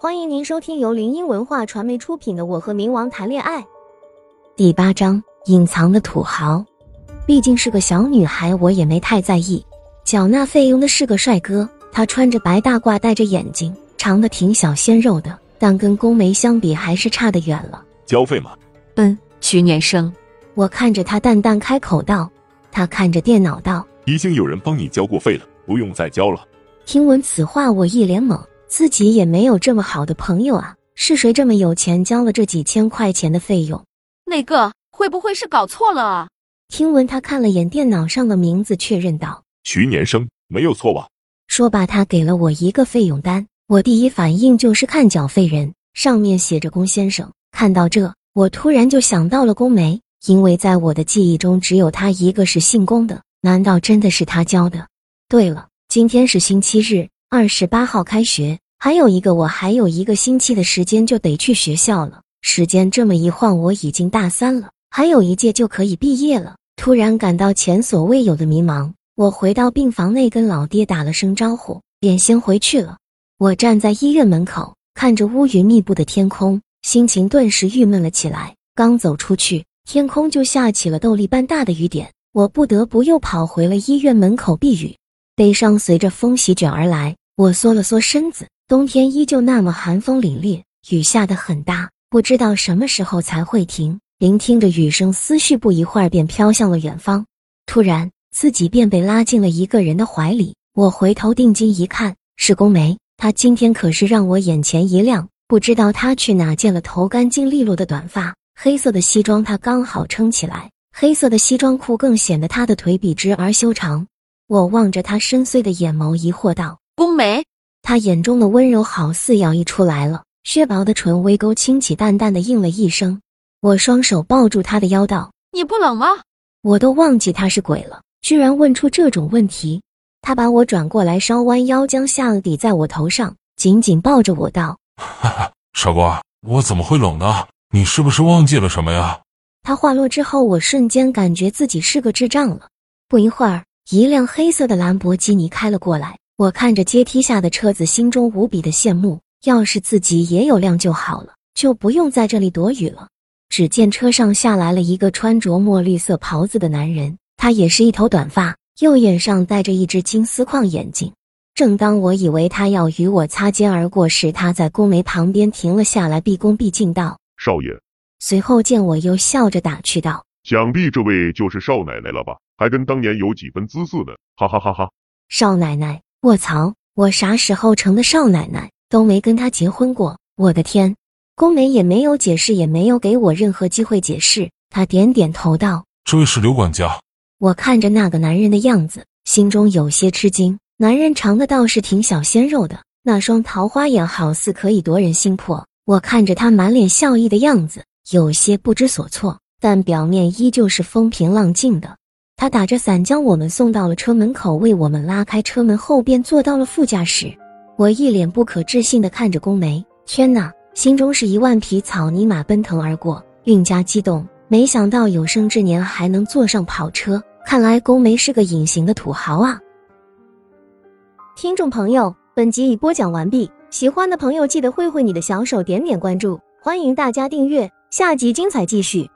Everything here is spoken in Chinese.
欢迎您收听由林音文化传媒出品的《我和冥王谈恋爱》第八章：隐藏的土豪。毕竟是个小女孩，我也没太在意。缴纳费用的是个帅哥，他穿着白大褂，戴着眼镜，长得挺小鲜肉的，但跟宫梅相比还是差得远了。交费吗？嗯，徐年生。我看着他淡淡开口道，他看着电脑道：“已经有人帮你交过费了，不用再交了。”听闻此话，我一脸懵，自己也没有这么好的朋友啊！是谁这么有钱，交了这几千块钱的费用？那个会不会是搞错了啊？听闻他看了眼电脑上的名字，确认道：“徐年生，没有错吧？”说罢，他给了我一个费用单。我第一反应就是看缴费人，上面写着“龚先生”。看到这，我突然就想到了龚梅，因为在我的记忆中，只有他一个是姓龚的。难道真的是他交的？对了。今天是星期日，二十八号开学，还有一个我还有一个星期的时间就得去学校了。时间这么一晃，我已经大三了，还有一届就可以毕业了。突然感到前所未有的迷茫，我回到病房内跟老爹打了声招呼，便先回去了。我站在医院门口，看着乌云密布的天空，心情顿时郁闷了起来。刚走出去，天空就下起了豆粒般大的雨点，我不得不又跑回了医院门口避雨。悲伤随着风席卷而来，我缩了缩身子。冬天依旧那么寒风凛冽，雨下得很大，不知道什么时候才会停。聆听着雨声，思绪不一会儿便飘向了远方。突然，自己便被拉进了一个人的怀里。我回头定睛一看，是宫梅。她今天可是让我眼前一亮。不知道她去哪见了头干净利落的短发，黑色的西装她刚好撑起来，黑色的西装裤更显得她的腿笔直而修长。我望着他深邃的眼眸，疑惑道：“宫梅。”他眼中的温柔好似要溢出来了，削薄的唇微勾，轻启，淡淡的应了一声。我双手抱住他的腰道：“你不冷吗？”我都忘记他是鬼了，居然问出这种问题。他把我转过来，稍弯腰，将下抵在我头上，紧紧抱着我道：“哈哈，傻瓜，我怎么会冷呢？你是不是忘记了什么呀？”他话落之后，我瞬间感觉自己是个智障了。不一会儿。一辆黑色的兰博基尼开了过来，我看着阶梯下的车子，心中无比的羡慕。要是自己也有辆就好了，就不用在这里躲雨了。只见车上下来了一个穿着墨绿色袍子的男人，他也是一头短发，右眼上戴着一只金丝框眼镜。正当我以为他要与我擦肩而过时，他在宫梅旁边停了下来，毕恭毕敬道：“少爷。”随后见我，又笑着打趣道：“想必这位就是少奶奶了吧？”还跟当年有几分姿色呢，哈哈哈哈！少奶奶，卧槽！我啥时候成的少奶奶？都没跟他结婚过，我的天！宫梅也没有解释，也没有给我任何机会解释。他点点头道：“这位是刘管家。”我看着那个男人的样子，心中有些吃惊。男人长得倒是挺小鲜肉的，那双桃花眼好似可以夺人心魄。我看着他满脸笑意的样子，有些不知所措，但表面依旧是风平浪静的。他打着伞将我们送到了车门口，为我们拉开车门后，便坐到了副驾驶。我一脸不可置信的看着宫梅，天哪，心中是一万匹草泥马奔腾而过，愈加激动。没想到有生之年还能坐上跑车，看来宫梅是个隐形的土豪啊！听众朋友，本集已播讲完毕，喜欢的朋友记得挥挥你的小手，点点关注，欢迎大家订阅，下集精彩继续。